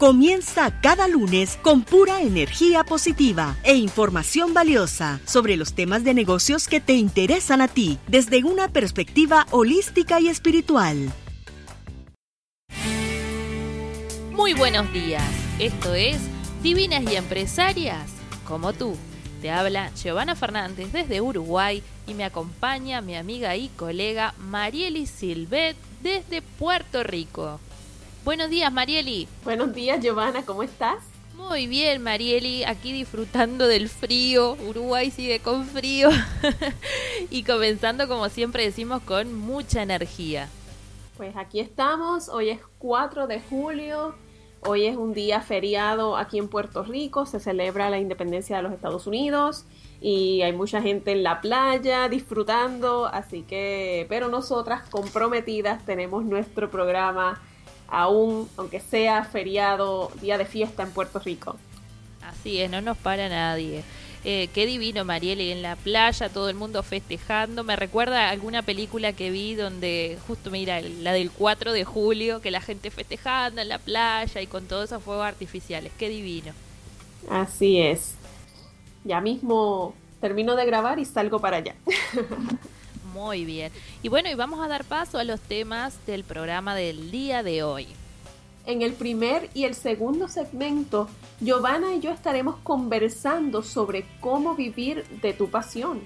Comienza cada lunes con pura energía positiva e información valiosa sobre los temas de negocios que te interesan a ti desde una perspectiva holística y espiritual. Muy buenos días, esto es Divinas y Empresarias como tú. Te habla Giovanna Fernández desde Uruguay y me acompaña mi amiga y colega Marieli Silvet desde Puerto Rico. Buenos días, Marieli. Buenos días, Giovanna, ¿cómo estás? Muy bien, Marieli, aquí disfrutando del frío. Uruguay sigue con frío. y comenzando, como siempre decimos, con mucha energía. Pues aquí estamos, hoy es 4 de julio, hoy es un día feriado aquí en Puerto Rico, se celebra la independencia de los Estados Unidos y hay mucha gente en la playa disfrutando, así que, pero nosotras comprometidas tenemos nuestro programa aún, aunque sea feriado, día de fiesta en Puerto Rico. Así es, no nos para nadie. Eh, qué divino, Marieli, en la playa, todo el mundo festejando. Me recuerda a alguna película que vi donde, justo mira, la del 4 de julio, que la gente festejando en la playa y con todos esos fuegos artificiales. Qué divino. Así es. Ya mismo termino de grabar y salgo para allá. Muy bien. Y bueno, y vamos a dar paso a los temas del programa del día de hoy. En el primer y el segundo segmento, Giovanna y yo estaremos conversando sobre cómo vivir de tu pasión.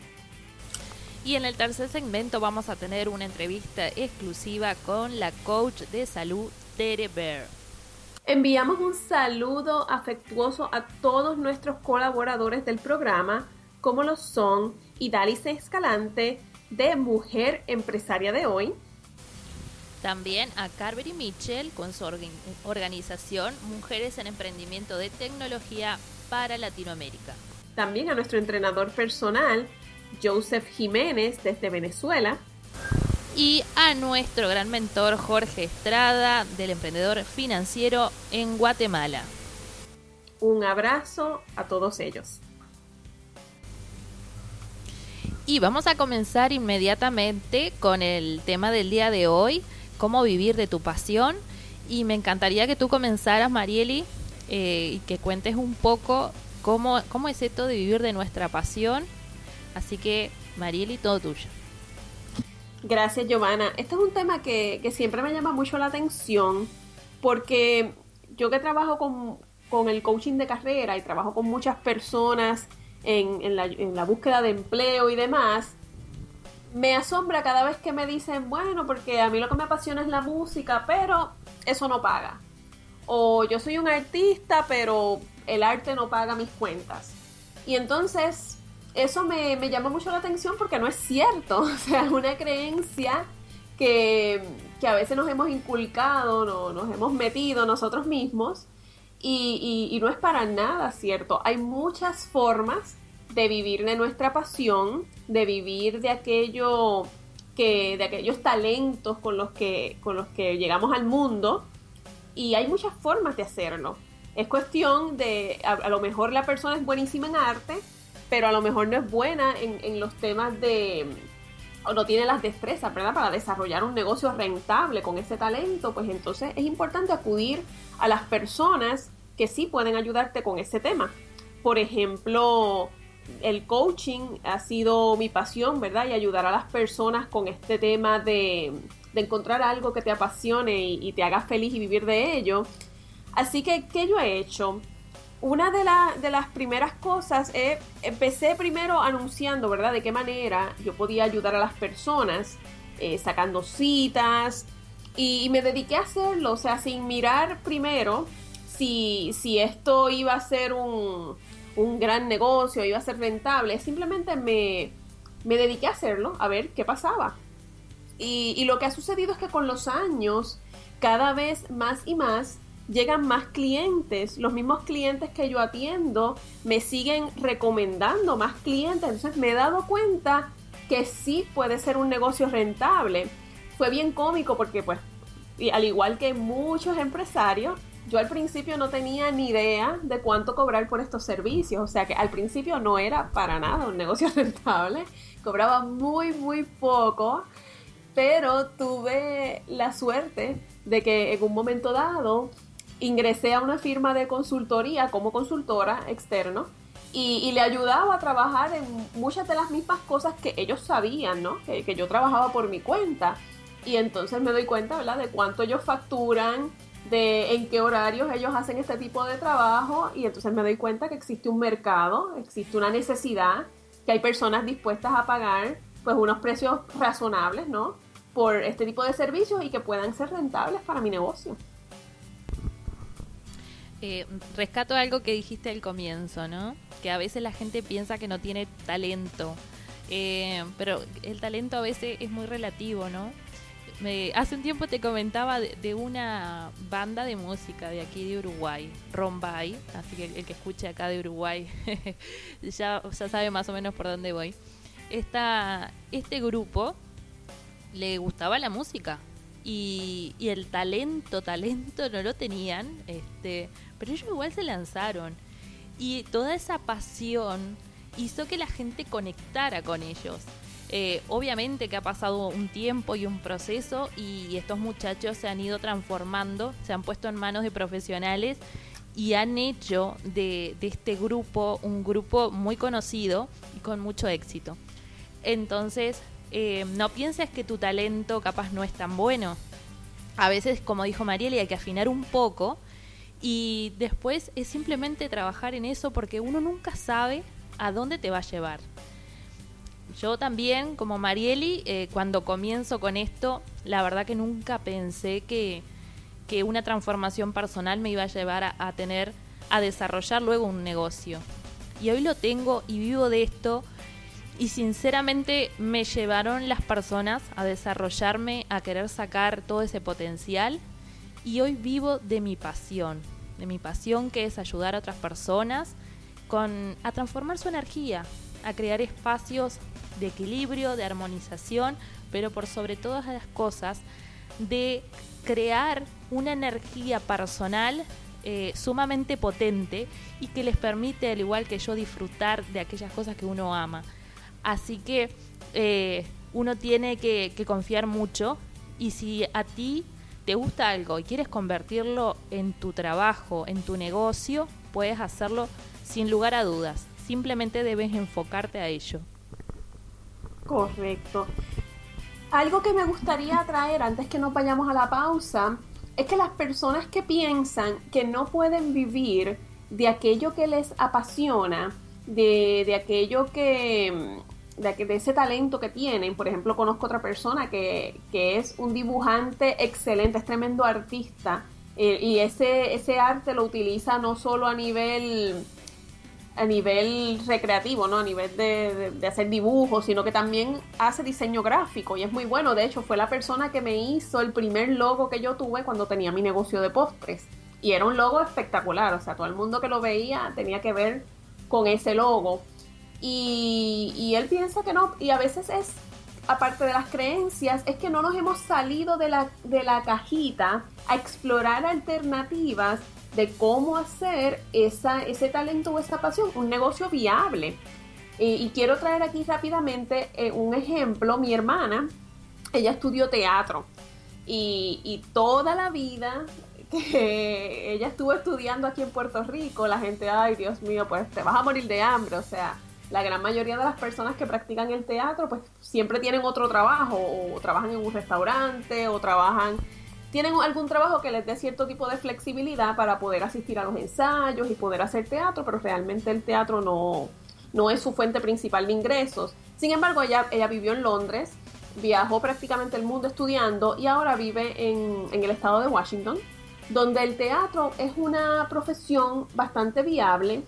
Y en el tercer segmento vamos a tener una entrevista exclusiva con la coach de salud Tere Bear. Enviamos un saludo afectuoso a todos nuestros colaboradores del programa, como lo son Idalis Escalante, de Mujer Empresaria de Hoy. También a Carvery Mitchell con su organización Mujeres en Emprendimiento de Tecnología para Latinoamérica. También a nuestro entrenador personal, Joseph Jiménez desde Venezuela. Y a nuestro gran mentor Jorge Estrada del Emprendedor Financiero en Guatemala. Un abrazo a todos ellos. Y vamos a comenzar inmediatamente con el tema del día de hoy, cómo vivir de tu pasión. Y me encantaría que tú comenzaras, Marieli, eh, y que cuentes un poco cómo, cómo es esto de vivir de nuestra pasión. Así que, Marieli, todo tuyo. Gracias, Giovanna. Este es un tema que, que siempre me llama mucho la atención porque yo que trabajo con, con el coaching de carrera y trabajo con muchas personas en, la, búsqueda de empleo y demás, me asombra cada vez que me dicen, bueno, porque a mí lo que me apasiona es la música, pero eso no paga. O yo soy un artista, pero el arte no paga mis cuentas. Y entonces, eso me, llama mucho la atención porque no es cierto. O sea, es una creencia que, a veces nos hemos inculcado, no, nos hemos metido nosotros mismos y, no es para nada cierto. Hay muchas formas de vivir de nuestra pasión, de vivir de aquello que, de aquellos talentos con los que, con los que llegamos al mundo. Y hay muchas formas de hacerlo. Es cuestión de, a, lo mejor la persona es buenísima en arte, pero a lo mejor no es buena en, en los temas de, o no tiene las destrezas, ¿verdad? Para desarrollar un negocio rentable con ese talento, pues entonces es importante acudir a las personas que sí pueden ayudarte con ese tema. Por ejemplo, el coaching ha sido mi pasión, ¿verdad? Y ayudar a las personas con este tema de, encontrar algo que te apasione y, te haga feliz y vivir de ello. Así que, ¿qué yo he hecho? Una de, de las primeras cosas, empecé primero anunciando, ¿verdad? De qué manera yo podía ayudar a las personas eh, sacando citas y, me dediqué a hacerlo, o sea, sin mirar primero si, si esto iba a ser un, un gran negocio, iba a ser rentable, simplemente me, me dediqué a hacerlo, a ver qué pasaba. Y, lo que ha sucedido es que con los años, cada vez más y más, llegan más clientes. Los mismos clientes que yo atiendo me siguen recomendando más clientes. Entonces me he dado cuenta que sí puede ser un negocio rentable. Fue bien cómico porque pues, y al igual que muchos empresarios, yo al principio no tenía ni idea de cuánto cobrar por estos servicios. O sea que al principio no era para nada un negocio rentable. Cobraba muy, muy poco. Pero tuve la suerte de que en un momento dado ingresé a una firma de consultoría como consultora externo y, le ayudaba a trabajar en muchas de las mismas cosas que ellos sabían, ¿no? Que, yo trabajaba por mi cuenta. Y entonces me doy cuenta, ¿verdad? De cuánto ellos facturan, de en qué horarios ellos hacen este tipo de trabajo. Y entonces me doy cuenta que existe un mercado, existe una necesidad, que hay personas dispuestas a pagar pues unos precios razonables, ¿no? Por este tipo de servicios y que puedan ser rentables para mi negocio. Eh, rescato algo que dijiste al comienzo, ¿no? Que a veces la gente piensa que no tiene talento. Eh, pero el talento a veces es muy relativo, ¿no? Hace un tiempo te comentaba de, una banda de música de aquí de Uruguay, Rombay, así que el, que escuche acá de Uruguay ya, sabe más o menos por dónde voy. Este grupo le gustaba la música, y, y, el talento, talento no lo tenían, este, pero ellos igual se lanzaron. Y toda esa pasión hizo que la gente conectara con ellos. Eh, obviamente que ha pasado un tiempo y un proceso y estos muchachos se han ido transformando, se han puesto en manos de profesionales y han hecho de, de este grupo un grupo muy conocido y con mucho éxito. Entonces, eh, no pienses que tu talento capaz no es tan bueno. A veces, como dijo Mariela, hay que afinar un poco y después es simplemente trabajar en eso porque uno nunca sabe a dónde te va a llevar. Yo también, como Marieli, eh, cuando comienzo con esto, la verdad que nunca pensé que, que una transformación personal me iba a llevar a, tener, a desarrollar luego un negocio. Y hoy lo tengo y vivo de esto y sinceramente me llevaron las personas a desarrollarme, a querer sacar todo ese potencial y hoy vivo de mi pasión, de mi pasión que es ayudar a otras personas con, a transformar su energía, a crear espacios de equilibrio, de armonización, pero por sobre todas las cosas, de crear una energía personal eh, sumamente potente y que les permite, al igual que yo, disfrutar de aquellas cosas que uno ama. Así que eh, uno tiene que, confiar mucho y si a ti te gusta algo y quieres convertirlo en tu trabajo, en tu negocio, puedes hacerlo sin lugar a dudas. Simplemente debes enfocarte a ello. Correcto. Algo que me gustaría traer antes que nos vayamos a la pausa es que las personas que piensan que no pueden vivir de aquello que les apasiona, de, de aquello que, de, ese talento que tienen. Por ejemplo, conozco otra persona que, es un dibujante excelente, es tremendo artista. Eh, y ese, ese arte lo utiliza no solo a nivel a nivel recreativo, ¿no? A nivel de, de, hacer dibujos, sino que también hace diseño gráfico y es muy bueno. De hecho, fue la persona que me hizo el primer logo que yo tuve cuando tenía mi negocio de postres. Y era un logo espectacular, o sea, todo el mundo que lo veía tenía que ver con ese logo. Y, él piensa que no, y a veces es, aparte de las creencias, es que no nos hemos salido de la, de la cajita a explorar alternativas de cómo hacer esa, ese talento o esa pasión un negocio viable. y quiero traer aquí rápidamente eh, un ejemplo. Mi hermana, ella estudió teatro y, y, toda la vida que ella estuvo estudiando aquí en Puerto Rico, la gente, ay Dios mío, pues te vas a morir de hambre. O sea, la gran mayoría de las personas que practican el teatro pues siempre tienen otro trabajo o trabajan en un restaurante o trabajan tienen algún trabajo que les dé cierto tipo de flexibilidad para poder asistir a los ensayos y poder hacer teatro, pero realmente el teatro no, no es su fuente principal de ingresos. Sin embargo, ella, ella vivió en Londres, viajó prácticamente el mundo estudiando y ahora vive en, en el estado de Washington, donde el teatro es una profesión bastante viable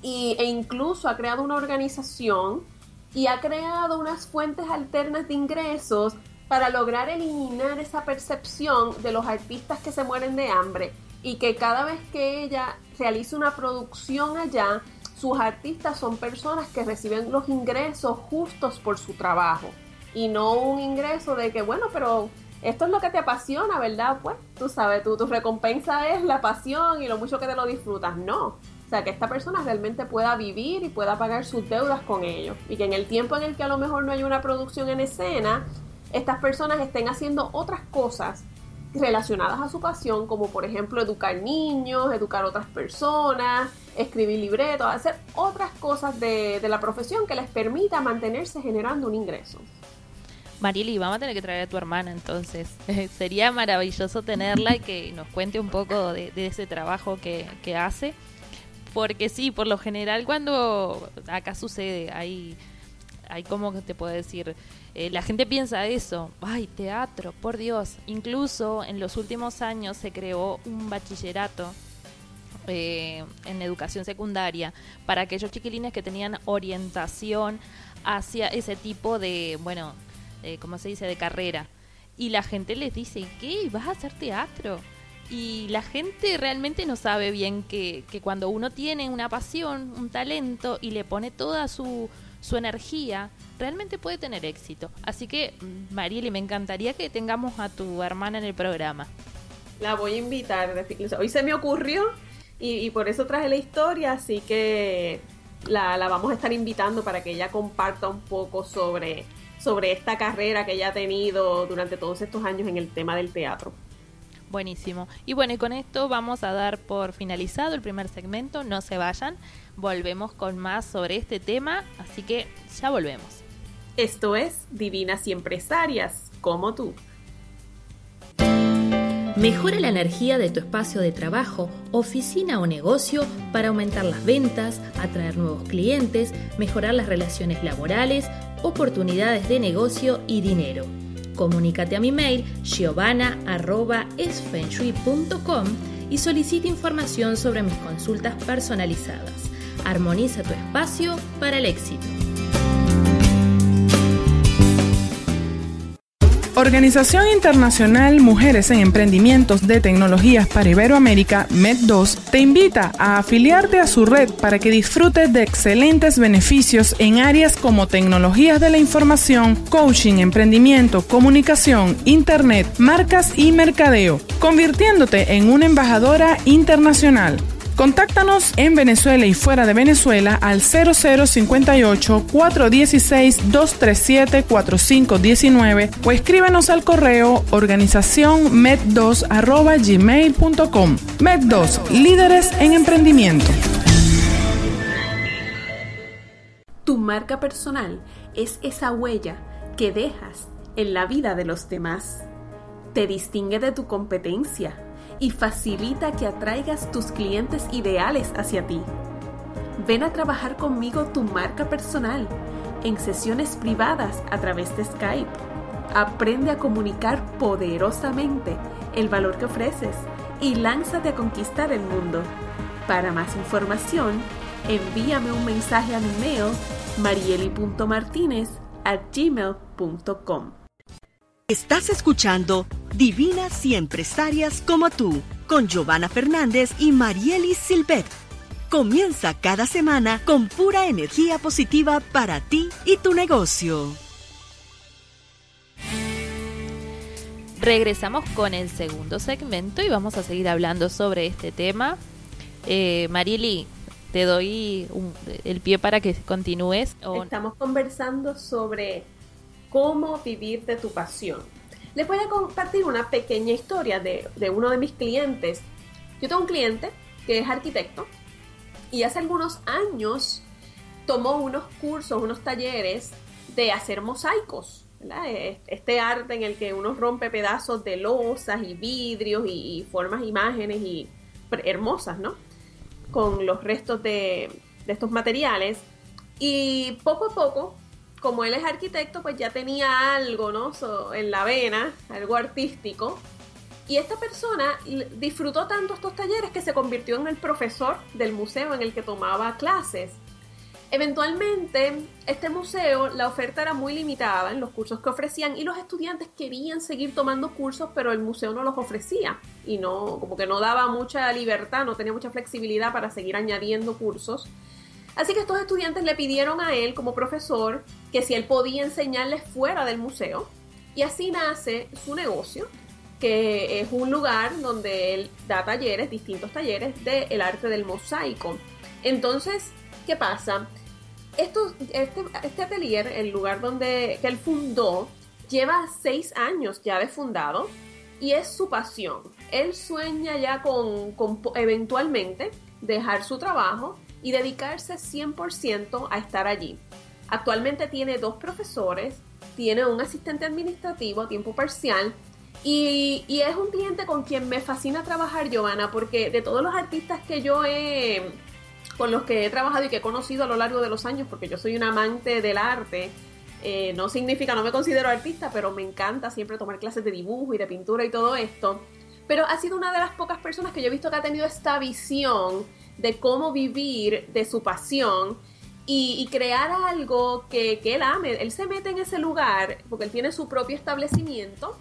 y, e incluso ha creado una organización y ha creado unas fuentes alternas de ingresos para lograr eliminar esa percepción de los artistas que se mueren de hambre y que cada vez que ella realiza una producción allá, sus artistas son personas que reciben los ingresos justos por su trabajo y no un ingreso de que, bueno, pero esto es lo que te apasiona, ¿verdad? Pues tú sabes, tu, tu recompensa es la pasión y lo mucho que te lo disfrutas. No. O sea, que esta persona realmente pueda vivir y pueda pagar sus deudas con ellos. Y que en el tiempo en el que a lo mejor no hay una producción en escena, estas personas estén haciendo otras cosas relacionadas a su pasión, como por ejemplo educar niños, educar otras personas, escribir libretos, hacer otras cosas de, la profesión que les permita mantenerse generando un ingreso. Marili, vamos a tener que traer a tu hermana entonces. Sería maravilloso tenerla y que nos cuente un poco de, ese trabajo que, que, hace. Porque sí, por lo general cuando acá sucede, hay, hay como te puedo decir, eh, la gente piensa eso, ay, teatro, por Dios. Incluso en los últimos años se creó un bachillerato eh, en educación secundaria para aquellos chiquilines que tenían orientación hacia ese tipo de, bueno, eh, ¿cómo se dice?, de carrera. Y la gente les dice, ¿qué? ¿Vas a hacer teatro? Y la gente realmente no sabe bien que, que cuando uno tiene una pasión, un talento y le pone toda su, su energía, realmente puede tener éxito. Así que, Marieli, me encantaría que tengamos a tu hermana en el programa. La voy a invitar. Hoy se me ocurrió y, por eso traje la historia, así que la, vamos a estar invitando para que ella comparta un poco sobre, sobre esta carrera que ella ha tenido durante todos estos años en el tema del teatro. Buenísimo. Y bueno, y con esto vamos a dar por finalizado el primer segmento. No se vayan. Volvemos con más sobre este tema, así que ya volvemos. Esto es Divinas y Empresarias, como tú. Mejora la energía de tu espacio de trabajo, oficina o negocio para aumentar las ventas, atraer nuevos clientes, mejorar las relaciones laborales, oportunidades de negocio y dinero. Comunícate a mi mail giovanna.esfenshui.com y solicita información sobre mis consultas personalizadas. Armoniza tu espacio para el éxito. Organización Internacional Mujeres en Emprendimientos de Tecnologías para Iberoamérica, MED2, te invita a afiliarte a su red para que disfrutes de excelentes beneficios en áreas como tecnologías de la información, coaching, emprendimiento, comunicación, internet, marcas y mercadeo, convirtiéndote en una embajadora internacional. Contáctanos en Venezuela y fuera de Venezuela al 0058-416-237-4519 o escríbenos al correo organización med2 Med2, líderes en emprendimiento. Tu marca personal es esa huella que dejas en la vida de los demás. Te distingue de tu competencia y facilita que atraigas tus clientes ideales hacia ti. Ven a trabajar conmigo tu marca personal en sesiones privadas a través de Skype. Aprende a comunicar poderosamente el valor que ofreces y lánzate a conquistar el mundo. Para más información, envíame un mensaje a mi mail gmail.com Estás escuchando Divinas y Empresarias como tú, con Giovanna Fernández y Marielis Silvet. Comienza cada semana con pura energía positiva para ti y tu negocio. Regresamos con el segundo segmento y vamos a seguir hablando sobre este tema. Eh, Marieli, te doy el pie para que continúes. Estamos conversando sobre cómo vivir de tu pasión. Les voy a compartir una pequeña historia de, uno de mis clientes. Yo tengo un cliente que es arquitecto y hace algunos años tomó unos cursos, unos talleres de hacer mosaicos. Este arte en el que uno rompe pedazos de losas y vidrios y, formas imágenes y hermosas, ¿no? Con los restos de, de estos materiales. Y poco a poco como él es arquitecto, pues ya tenía algo, ¿no? en la vena, algo artístico. Y esta persona disfrutó tanto estos talleres que se convirtió en el profesor del museo en el que tomaba clases. Eventualmente, este museo, la oferta era muy limitada en los cursos que ofrecían y los estudiantes querían seguir tomando cursos, pero el museo no los ofrecía y no, como que no daba mucha libertad, no tenía mucha flexibilidad para seguir añadiendo cursos. Así que estos estudiantes le pidieron a él como profesor que si él podía enseñarles fuera del museo y así nace su negocio, que es un lugar donde él da talleres, distintos talleres del arte del mosaico. Entonces, ¿qué pasa? Este, este atelier, el lugar donde que él fundó, lleva seis años ya de fundado y es su pasión. Él sueña ya con eventualmente dejar su trabajo y dedicarse 100% a estar allí. Actualmente tiene dos profesores, tiene un asistente administrativo a tiempo parcial y, es un cliente con quien me fascina trabajar, Giovanna, porque de todos los artistas que yo he con los que he trabajado y que he conocido a lo largo de los años, porque yo soy un amante del arte, eh, no significa, no me considero artista, pero me encanta siempre tomar clases de dibujo y de pintura y todo esto. Pero ha sido una de las pocas personas que yo he visto que ha tenido esta visión de cómo vivir de su pasión y, crear algo que, que, él ame. Él se mete en ese lugar porque él tiene su propio establecimiento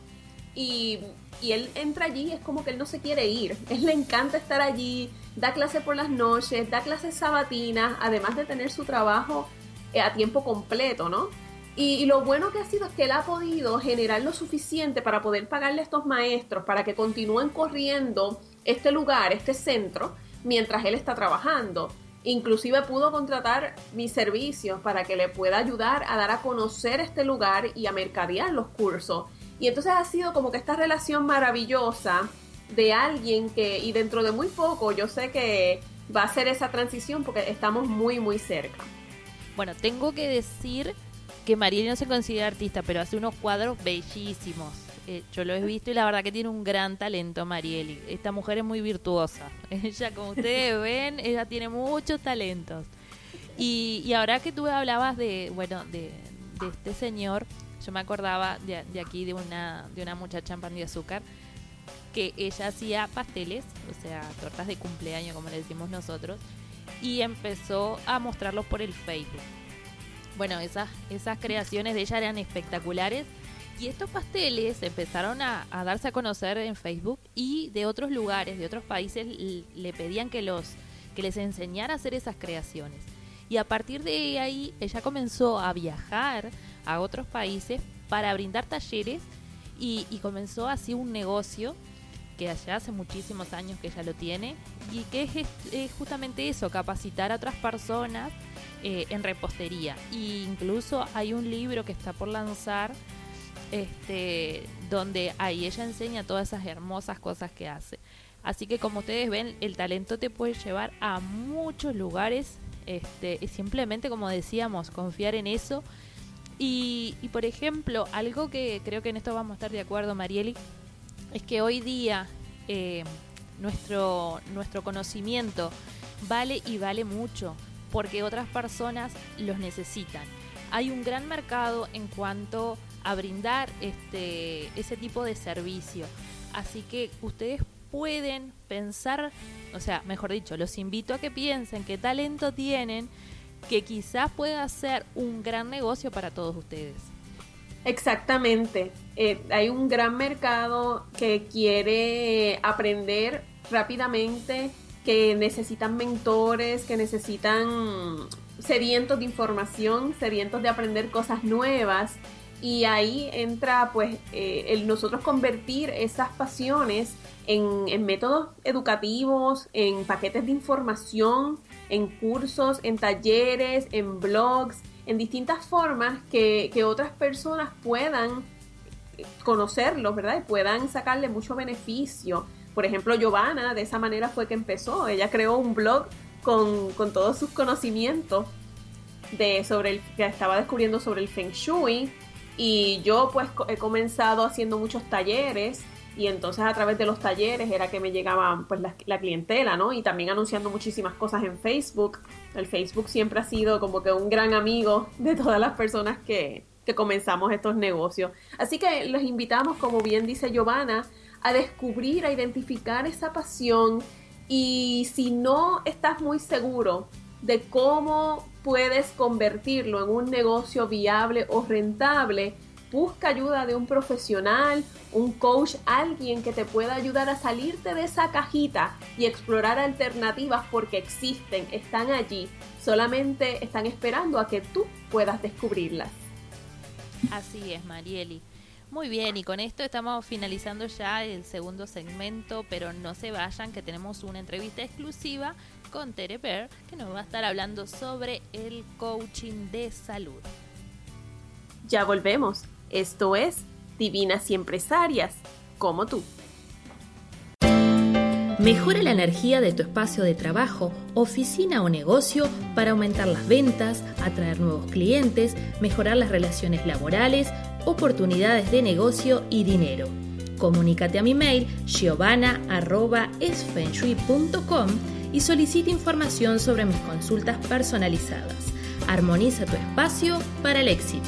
y, y él entra allí y es como que él no se quiere ir. Él le encanta estar allí, da clases por las noches, da clases sabatinas, además de tener su trabajo eh, a tiempo completo, ¿no? Y, lo bueno que ha sido es que él ha podido generar lo suficiente para poder pagarle a estos maestros para que continúen corriendo este lugar, este centro, mientras él está trabajando. Inclusive pudo contratar mis servicios para que le pueda ayudar a dar a conocer este lugar y a mercadear los cursos. Y entonces ha sido como que esta relación maravillosa de alguien que, y dentro de muy poco, yo sé que va a ser esa transición porque estamos muy, muy cerca. Bueno, tengo que decir que Mariela no se considera artista, pero hace unos cuadros bellísimos. Eh, yo lo he visto y la verdad que tiene un gran talento Marieli. Esta mujer es muy virtuosa. Ella, como ustedes ven, ella tiene muchos talentos. Y, y ahora que tú hablabas de, bueno, de, de este señor, yo me acordaba de, de, aquí de una, de una muchacha en pan de azúcar que ella hacía pasteles, o sea, tortas de cumpleaños, como le decimos nosotros, y empezó a mostrarlos por el Facebook. Bueno, esas, esas creaciones de ella eran espectaculares y estos pasteles empezaron a, darse a conocer en Facebook y de otros lugares, de otros países, le pedían que, los, que les enseñara a hacer esas creaciones. Y a partir de ahí ella comenzó a viajar a otros países para brindar talleres y, comenzó así un negocio que allá hace muchísimos años que ella lo tiene y que es, justamente eso, capacitar a otras personas eh, en repostería. Incluso hay un libro que está por lanzar este, donde ahí ella enseña todas esas hermosas cosas que hace. Así que como ustedes ven, el talento te puede llevar a muchos lugares. Este, y simplemente, como decíamos, confiar en eso. Y, por ejemplo, algo que creo que en esto vamos a estar de acuerdo, Marieli, es que hoy día eh, nuestro, nuestro conocimiento vale y vale mucho porque otras personas los necesitan. Hay un gran mercado en cuanto brindar este, ese tipo de servicio. Así que ustedes pueden pensar, o sea, mejor dicho, los invito a que piensen qué talento tienen que quizás pueda ser un gran negocio para todos ustedes. Exactamente. Eh, hay un gran mercado que quiere aprender rápidamente, que necesitan mentores, que necesitan sedientos de información, sedientos de aprender cosas nuevas y ahí entra pues eh, el nosotros convertir esas pasiones en, métodos educativos, en paquetes de información, en cursos, en talleres, en blogs, en distintas formas que, que otras personas puedan conocerlos, ¿verdad? Y puedan sacarle mucho beneficio. Por ejemplo, Giovanna, de esa manera fue que empezó. Ella creó un blog con, con todos sus conocimientos de sobre el que estaba descubriendo sobre el Feng Shui y yo pues he comenzado haciendo muchos talleres y entonces a través de los talleres era que me llegaba pues la, clientela, ¿no? Y también anunciando muchísimas cosas en Facebook. El Facebook siempre ha sido como que un gran amigo de todas las personas que, que comenzamos estos negocios. Así que los invitamos, como bien dice Giovanna, a descubrir, a identificar esa pasión y si no estás muy seguro de cómo puedes convertirlo en un negocio viable o rentable, busca ayuda de un profesional, un coach, alguien que te pueda ayudar a salirte de esa cajita y explorar alternativas porque existen, están allí, solamente están esperando a que tú puedas descubrirlas. Así es, Marieli. Muy bien, y con esto estamos finalizando ya el segundo segmento, pero no se vayan que tenemos una entrevista exclusiva con Tere Per, que nos va a estar hablando sobre el coaching de salud. Ya volvemos. Esto es Divinas y Empresarias, como tú. Mejora la energía de tu espacio de trabajo, oficina o negocio para aumentar las ventas, atraer nuevos clientes, mejorar las relaciones laborales, oportunidades de negocio y dinero. Comunícate a mi mail giovanna.esfenshui.com y solicita información sobre mis consultas personalizadas. Armoniza tu espacio para el éxito.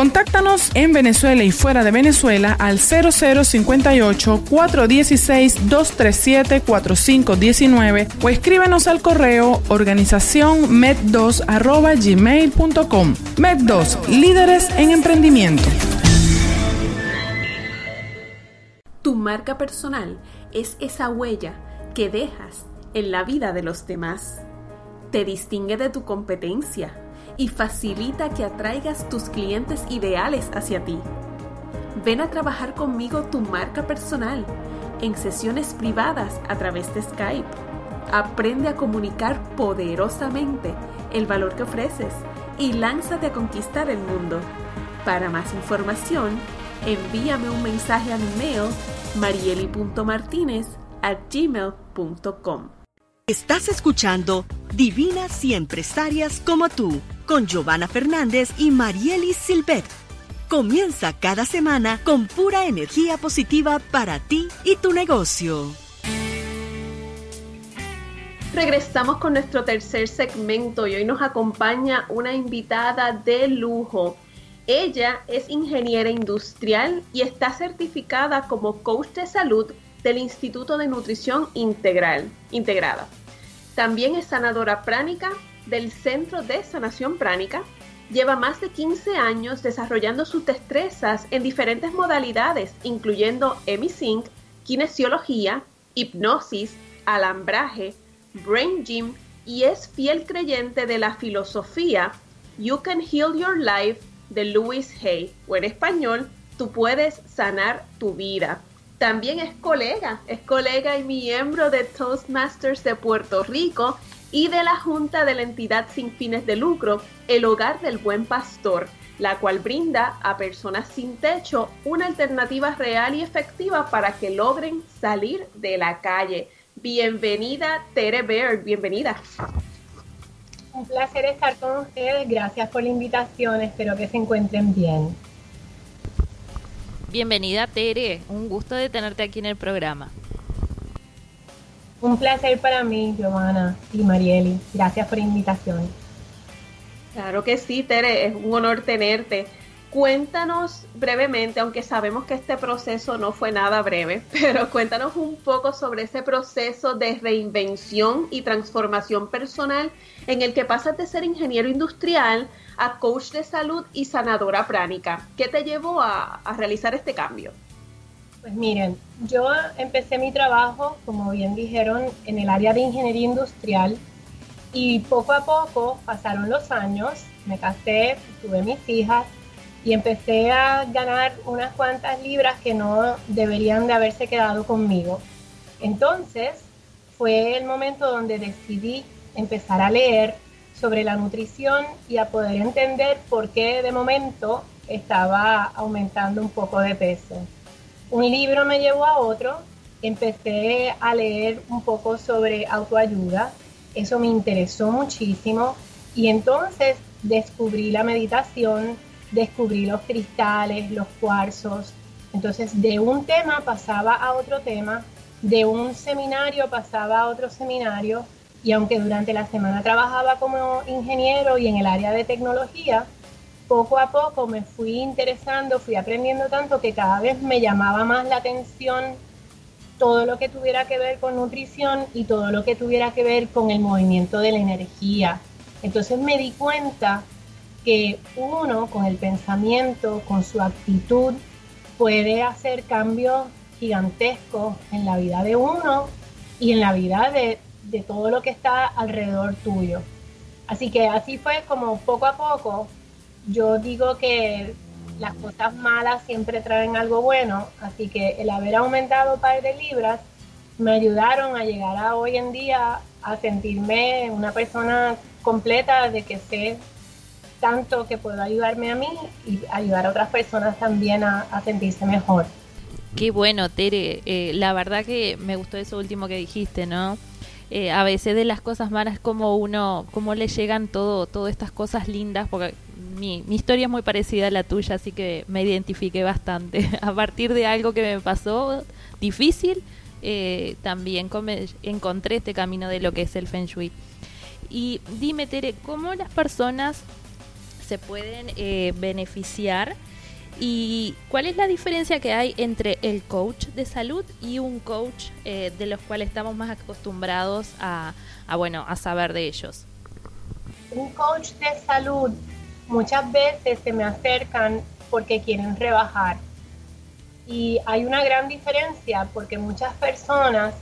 Contáctanos en Venezuela y fuera de Venezuela al 0058-416-237-4519 o escríbenos al correo organización med2.gmail.com. Med2, líderes en emprendimiento. Tu marca personal es esa huella que dejas en la vida de los demás. Te distingue de tu competencia y facilita que atraigas tus clientes ideales hacia ti. Ven a trabajar conmigo tu marca personal en sesiones privadas a través de Skype. Aprende a comunicar poderosamente el valor que ofreces y lánzate a conquistar el mundo. Para más información, envíame un mensaje a mi mail gmail.com Estás escuchando Divinas y Empresarias como tú con Giovanna Fernández y Marielis Silvet. Comienza cada semana con pura energía positiva para ti y tu negocio. Regresamos con nuestro tercer segmento y hoy nos acompaña una invitada de lujo. Ella es ingeniera industrial y está certificada como coach de salud del Instituto de Nutrición Integral, Integrada. También es sanadora pránica del Centro de Sanación Pránica, lleva más de 15 años desarrollando sus destrezas en diferentes modalidades, incluyendo EmiSync, kinesiología, hipnosis, alambraje, brain gym y es fiel creyente de la filosofía You Can Heal Your Life de Louis Hay, o en español, tú puedes sanar tu vida. También es colega, es colega y miembro de Toastmasters de Puerto Rico y de la Junta de la entidad sin fines de lucro, el Hogar del Buen Pastor, la cual brinda a personas sin techo una alternativa real y efectiva para que logren salir de la calle. Bienvenida Tere Baird, bienvenida. Un placer estar con ustedes, gracias por la invitación, espero que se encuentren bien. Bienvenida Tere, un gusto de tenerte aquí en el programa. Un placer para mí, Giovanna y Marieli. Gracias por la invitación. Claro que sí, Tere, es un honor tenerte. Cuéntanos brevemente, aunque sabemos que este proceso no fue nada breve, pero cuéntanos un poco sobre ese proceso de reinvención y transformación personal en el que pasas de ser ingeniero industrial a coach de salud y sanadora pránica. ¿Qué te llevó a, a realizar este cambio? Pues miren, yo empecé mi trabajo, como bien dijeron, en el área de ingeniería industrial y poco a poco pasaron los años, me casé, tuve mis hijas y empecé a ganar unas cuantas libras que no deberían de haberse quedado conmigo. Entonces, fue el momento donde decidí empezar a leer sobre la nutrición y a poder entender por qué de momento estaba aumentando un poco de peso. Un libro me llevó a otro, empecé a leer un poco sobre autoayuda, eso me interesó muchísimo. Y entonces descubrí la meditación, descubrí los cristales, los cuarzos, entonces de un tema pasaba a otro tema, de un seminario pasaba a otro seminario. Y aunque durante la semana trabajaba como ingeniero y en el área de tecnología, poco a poco me fui interesando, fui aprendiendo tanto que cada vez me llamaba más la atención todo lo que tuviera que ver con nutrición y todo lo que tuviera que ver con el movimiento de la energía. Entonces me di cuenta que uno con el pensamiento, con su actitud, puede hacer cambios gigantescos en la vida de uno y en la vida de, de todo lo que está alrededor tuyo. Así que así fue como poco a poco, yo digo que las cosas malas siempre traen algo bueno, así que el haber aumentado un par de libras me ayudaron a llegar a hoy en día a sentirme una persona completa de que sé tanto que puedo ayudarme a mí y ayudar a otras personas también a, sentirse mejor. Qué bueno, Tere. Eh, la verdad que me gustó eso último que dijiste, ¿no? Eh, a veces de las cosas malas como uno, cómo le llegan todo, todas estas cosas lindas, porque mi, historia es muy parecida a la tuya, así que me identifiqué bastante. a partir de algo que me pasó difícil, eh, también encontré este camino de lo que es el Feng Shui. Y dime, Tere, ¿cómo las personas se pueden eh, beneficiar ¿Y cuál es la diferencia que hay entre el coach de salud y un coach eh, de los cuales estamos más acostumbrados a, bueno, a saber de ellos? Un coach de salud muchas veces se me acercan porque quieren rebajar. Y hay una gran diferencia porque muchas personas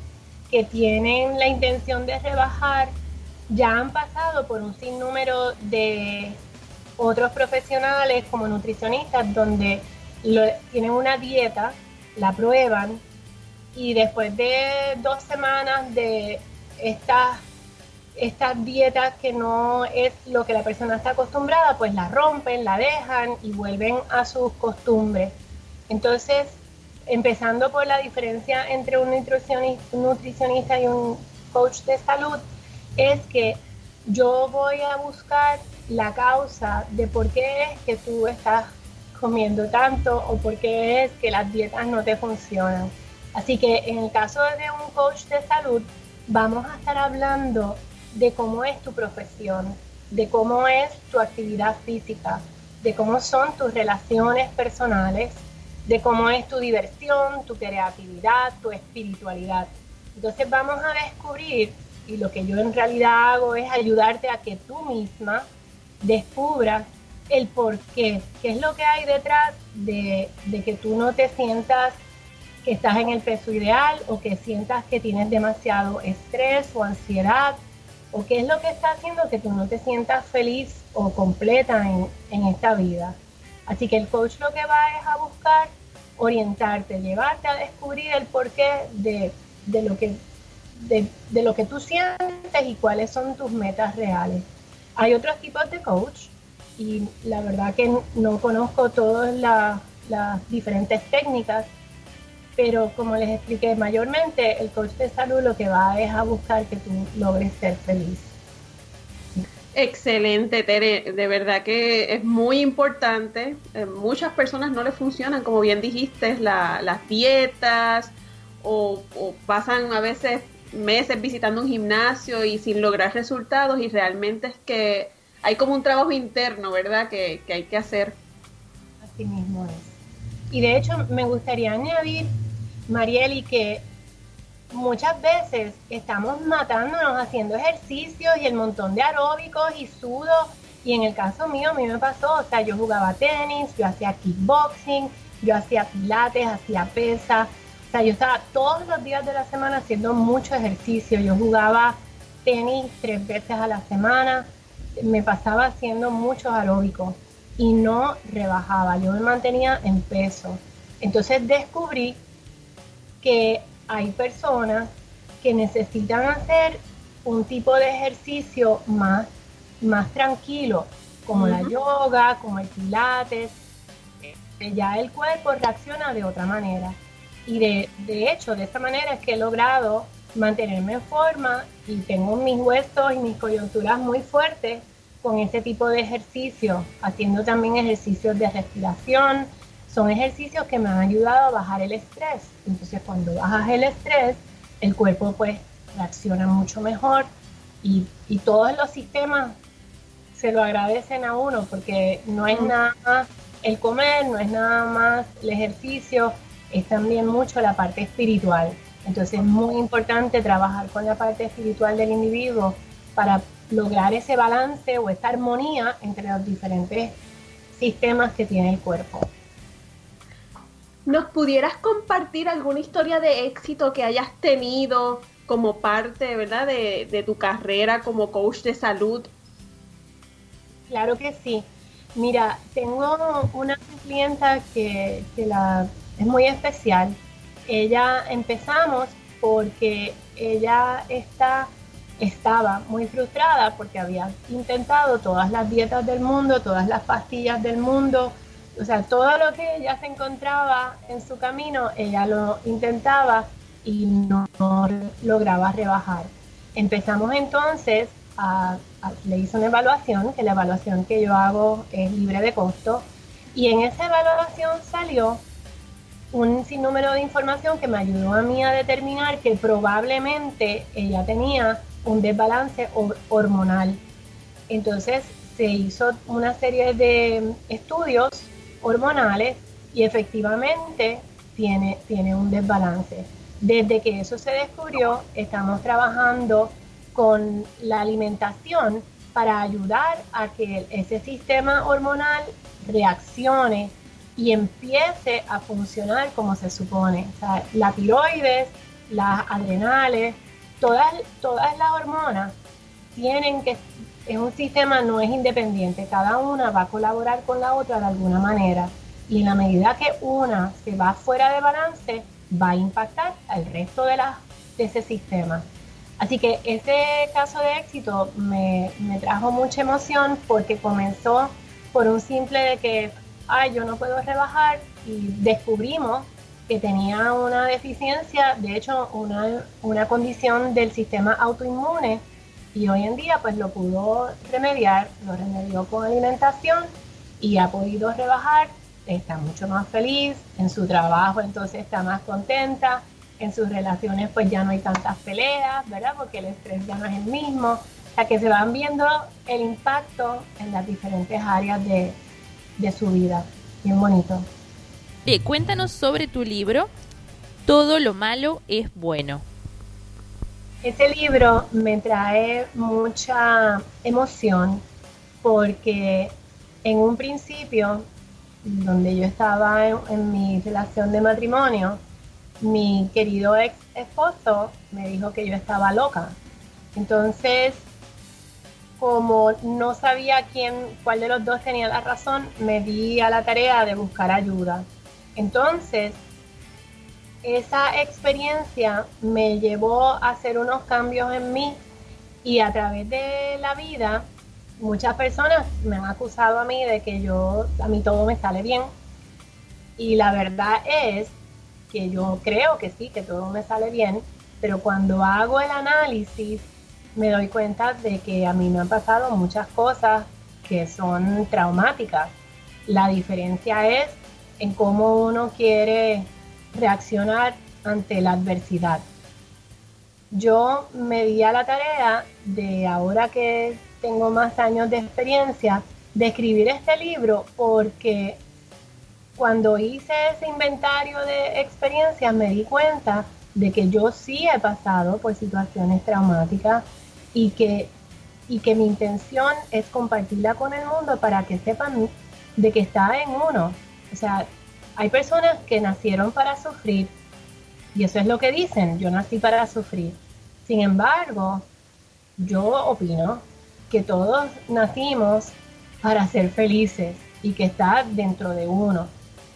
que tienen la intención de rebajar ya han pasado por un sinnúmero de otros profesionales como nutricionistas donde tienen una dieta, la prueban y después de dos semanas de estas estas dietas que no es lo que la persona está acostumbrada, pues la rompen, la dejan y vuelven a sus costumbres. Entonces, empezando por la diferencia entre un nutricionista y un coach de salud, es que yo voy a buscar la causa de por qué es que tú estás comiendo tanto o por qué es que las dietas no te funcionan. Así que en el caso de un coach de salud, vamos a estar hablando de cómo es tu profesión, de cómo es tu actividad física, de cómo son tus relaciones personales, de cómo es tu diversión, tu creatividad, tu espiritualidad. Entonces vamos a descubrir, y lo que yo en realidad hago es ayudarte a que tú misma descubras el por qué, qué es lo que hay detrás de, que tú no te sientas que estás en el peso ideal o que sientas que tienes demasiado estrés o ansiedad o qué es lo que está haciendo que tú no te sientas feliz o completa en, esta vida. Así que el coach lo que va es a buscar orientarte, llevarte a descubrir el porqué de, de lo que de, lo que tú sientes y cuáles son tus metas reales. Hay otros tipos de coach y la verdad que no conozco todas las, diferentes técnicas, pero como les expliqué, mayormente el coach de salud lo que va es a buscar que tú logres ser feliz. Excelente, Tere. De verdad que es muy importante. Eh, muchas personas no les funcionan, como bien dijiste, las dietas o, o, pasan a veces meses visitando un gimnasio y sin lograr resultados y realmente es que hay como un trabajo interno, ¿verdad? Que, hay que hacer. Así mismo es. Y de hecho me gustaría añadir, Marieli, que muchas veces estamos matándonos haciendo ejercicios y el montón de aeróbicos y sudo. Y en el caso mío, a mí me pasó, o sea, yo jugaba tenis, yo hacía kickboxing, yo hacía pilates, hacía pesas, o sea, yo estaba todos los días de la semana haciendo mucho ejercicio. Yo jugaba tenis tres veces a la semana. Me pasaba haciendo muchos aeróbicos y no rebajaba. Yo me mantenía en peso. Entonces descubrí que hay personas que necesitan hacer un tipo de ejercicio más, más tranquilo, como la yoga, como el pilates, eh, ya el cuerpo reacciona de otra manera. Y de, de hecho, de esta manera es que he logrado mantenerme en forma y tengo mis huesos y mis coyunturas muy fuertes con ese tipo de ejercicio, haciendo también ejercicios de respiración. Son ejercicios que me han ayudado a bajar el estrés. Entonces cuando bajas el estrés, el cuerpo pues reacciona mucho mejor y, y todos los sistemas se lo agradecen a uno porque no es nada más el comer, no es nada más el ejercicio, es también mucho la parte espiritual. Entonces es muy importante trabajar con la parte espiritual del individuo para lograr ese balance o esa armonía entre los diferentes sistemas que tiene el cuerpo. ¿Nos pudieras compartir alguna historia de éxito que hayas tenido como parte, ¿verdad?, de, tu carrera como coach de salud. Claro que sí. Mira, tengo una clienta que, que la, es muy especial. Ella empezamos porque ella está estaba muy frustrada porque había intentado todas las dietas del mundo, todas las pastillas del mundo, o sea, todo lo que ella se encontraba en su camino, ella lo intentaba y no, lograba rebajar. Empezamos entonces a, le hice una evaluación, que la evaluación que yo hago es libre de costo, y en esa evaluación salió un sinnúmero de información que me ayudó a mí a determinar que probablemente ella tenía un desbalance hormonal. Entonces se hizo una serie de estudios hormonales y efectivamente tiene, tiene un desbalance. Desde que eso se descubrió, estamos trabajando con la alimentación para ayudar a que ese sistema hormonal reaccione y empiece a funcionar como se supone. la tiroides, las adrenales, todas, todas las hormonas tienen que, es un sistema, no es independiente, cada una va a colaborar con la otra de alguna manera. Y en la medida que una se va fuera de balance, va a impactar al resto de, la, de ese sistema. Así que ese caso de éxito me, me, trajo mucha emoción porque comenzó por un simple de que, ay, yo no puedo rebajar y descubrimos que tenía una deficiencia, de hecho una, una condición del sistema autoinmune y hoy en día pues lo pudo remediar, lo remedió con alimentación y ha podido rebajar, está mucho más feliz en su trabajo, entonces está más contenta, en sus relaciones pues ya no hay tantas peleas, ¿verdad? Porque el estrés ya no es el mismo, o sea que se van viendo el impacto en las diferentes áreas de, de su vida, bien bonito cuéntanos sobre tu libro, Todo lo malo es bueno. Este libro me trae mucha emoción porque en un principio, donde yo estaba en, mi relación de matrimonio, mi querido ex esposo me dijo que yo estaba loca. Entonces, como no sabía quién, cuál de los dos tenía la razón, me di a la tarea de buscar ayuda. Entonces, esa experiencia me llevó a hacer unos cambios en mí y a través de la vida muchas personas me han acusado a mí de que yo, a mí todo me sale bien. Y la verdad es que yo creo que sí, que todo me sale bien, pero cuando hago el análisis me doy cuenta de que a mí me han pasado muchas cosas que son traumáticas. La diferencia es en cómo uno quiere reaccionar ante la adversidad. Yo me di a la tarea de, ahora que tengo más años de experiencia, de escribir este libro porque cuando hice ese inventario de experiencias me di cuenta de que yo sí he pasado por situaciones traumáticas y que, y que mi intención es compartirla con el mundo para que sepan de que está en uno, o sea, hay personas que nacieron para sufrir y eso es lo que dicen, yo nací para sufrir. Sin embargo, yo opino que todos nacimos para ser felices y que está dentro de uno.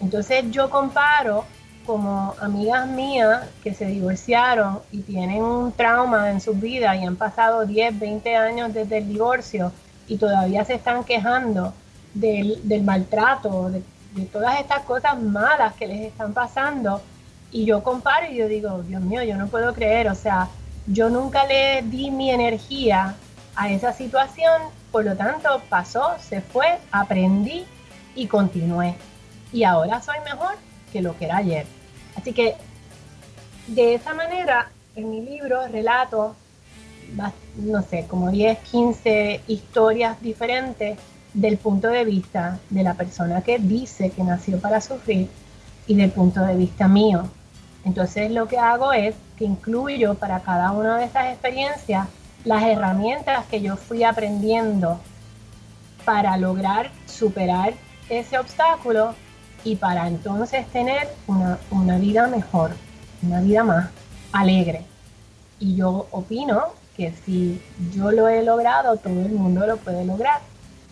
Entonces yo comparo como amigas mías que se divorciaron y tienen un trauma en sus vidas y han pasado 10, 20 años desde el divorcio y todavía se están quejando del, maltrato, de, de, todas estas cosas malas que les están pasando. Y yo comparo y yo digo, Dios mío, yo no puedo creer, o sea, yo nunca le di mi energía a esa situación, por lo tanto pasó, se fue, aprendí y continué. Y ahora soy mejor que lo que era ayer. Así que de esa manera, en mi libro relato, no sé, como 10, 15 historias diferentes del punto de vista de la persona que dice que nació para sufrir y del punto de vista mío. Entonces lo que hago es que incluyo para cada una de esas experiencias las herramientas que yo fui aprendiendo para lograr superar ese obstáculo y para entonces tener una, vida mejor, una vida más alegre. Y yo opino que si yo lo he logrado, todo el mundo lo puede lograr.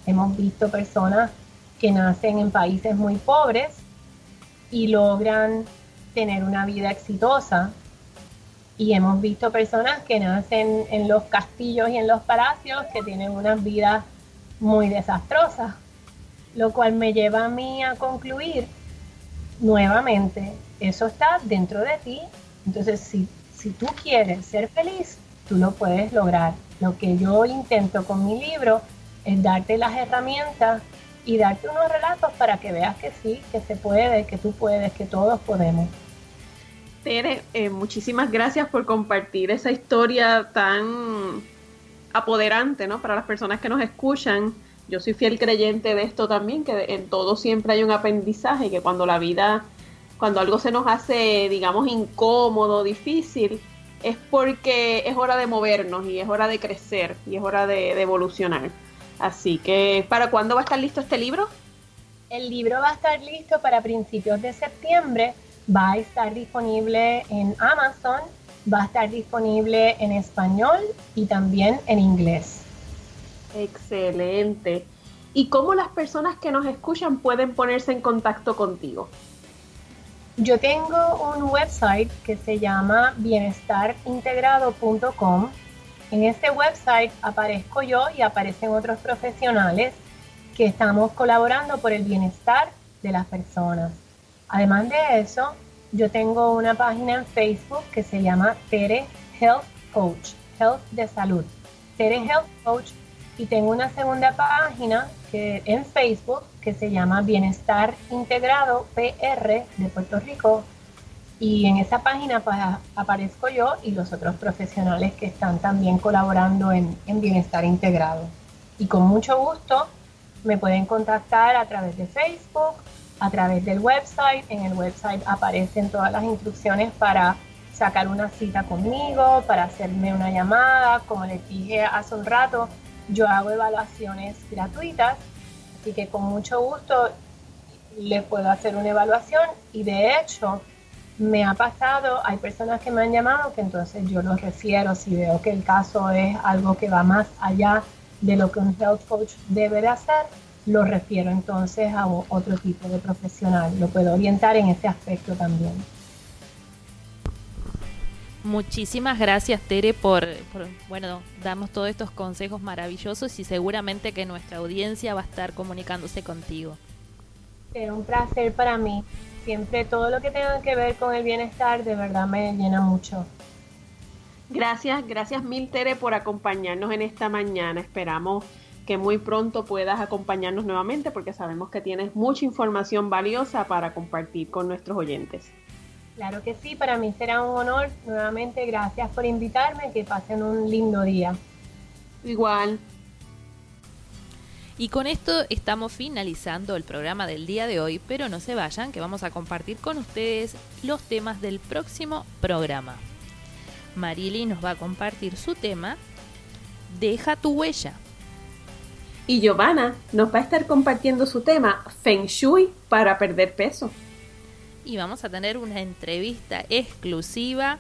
Hemos visto personas que nacen en países muy pobres y logran tener una vida exitosa. Y hemos visto personas que nacen en los castillos y en los palacios que tienen unas vidas muy desastrosas lo cual me lleva a mí a concluir nuevamente, eso está dentro de ti. Entonces, si, si tú quieres ser feliz, tú lo puedes lograr. Lo que yo intento con mi libro es darte las herramientas y darte unos relatos para que veas que sí, que se puede, que tú puedes, que todos podemos. Tere, eh, muchísimas gracias por compartir esa historia tan apoderante, ¿no? Para las personas que nos escuchan yo soy fiel creyente de esto también, que en todo siempre hay un aprendizaje, que cuando la vida, cuando algo se nos hace, digamos, incómodo, difícil, es porque es hora de movernos y es hora de crecer y es hora de, evolucionar. Así que, ¿para cuándo va a estar listo este libro? El libro va a estar listo para principios de septiembre, va a estar disponible en Amazon, va a estar disponible en español y también en inglés. Excelente. ¿Y cómo las personas que nos escuchan pueden ponerse en contacto contigo? Yo tengo un website que se llama bienestarintegrado.com. En este website aparezco yo y aparecen otros profesionales que estamos colaborando por el bienestar de las personas. Además de eso, yo tengo una página en Facebook que se llama Tere Health Coach, Health de Salud. Tere Health Coach y tengo una segunda página que, en Facebook que se llama Bienestar Integrado PR de Puerto Rico. Y en esa página pues, aparezco yo y los otros profesionales que están también colaborando en, en Bienestar Integrado. Y con mucho gusto me pueden contactar a través de Facebook, a través del website. En el website aparecen todas las instrucciones para sacar una cita conmigo, para hacerme una llamada, como les dije hace un rato yo hago evaluaciones gratuitas, así que con mucho gusto les puedo hacer una evaluación y de hecho me ha pasado, hay personas que me han llamado que entonces yo los refiero si veo que el caso es algo que va más allá de lo que un health coach debe de hacer, lo refiero entonces a otro tipo de profesional, lo puedo orientar en ese aspecto también. Muchísimas gracias Tere por, bueno, darnos todos estos consejos maravillosos y seguramente que nuestra audiencia va a estar comunicándose contigo. Es un placer para mí. Siempre todo lo que tenga que ver con el bienestar de verdad me llena mucho. Gracias, gracias mil Tere por acompañarnos en esta mañana. Esperamos que muy pronto puedas acompañarnos nuevamente porque sabemos que tienes mucha información valiosa para compartir con nuestros oyentes. Claro que sí, para mí será un honor. Nuevamente, gracias por invitarme. Que pasen un lindo día. Igual. Y con esto estamos finalizando el programa del día de hoy, pero no se vayan, que vamos a compartir con ustedes los temas del próximo programa. Marili nos va a compartir su tema, Deja tu huella. Y Giovanna nos va a estar compartiendo su tema, Feng Shui para perder peso y vamos a tener una entrevista exclusiva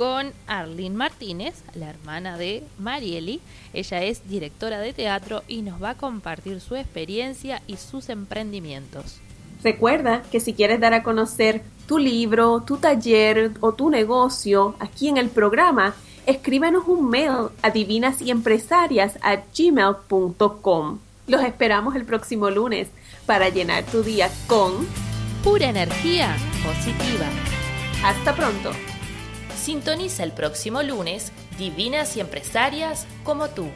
con Arlene Martínez, la hermana de Marieli. Ella es directora de teatro y nos va a compartir su experiencia y sus emprendimientos. Recuerda que si quieres dar a conocer tu libro, tu taller o tu negocio aquí en el programa, escríbenos un mail a gmail.com. Los esperamos el próximo lunes para llenar tu día con pura energía positiva. Hasta pronto. Sintoniza el próximo lunes Divinas y Empresarias como tú.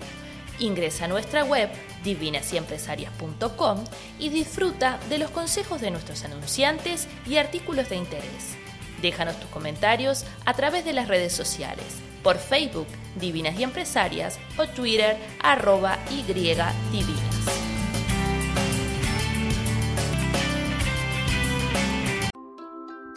Ingresa a nuestra web divinasyempresarias.com y disfruta de los consejos de nuestros anunciantes y artículos de interés. Déjanos tus comentarios a través de las redes sociales, por Facebook Divinas y Empresarias o Twitter arroba y divinas.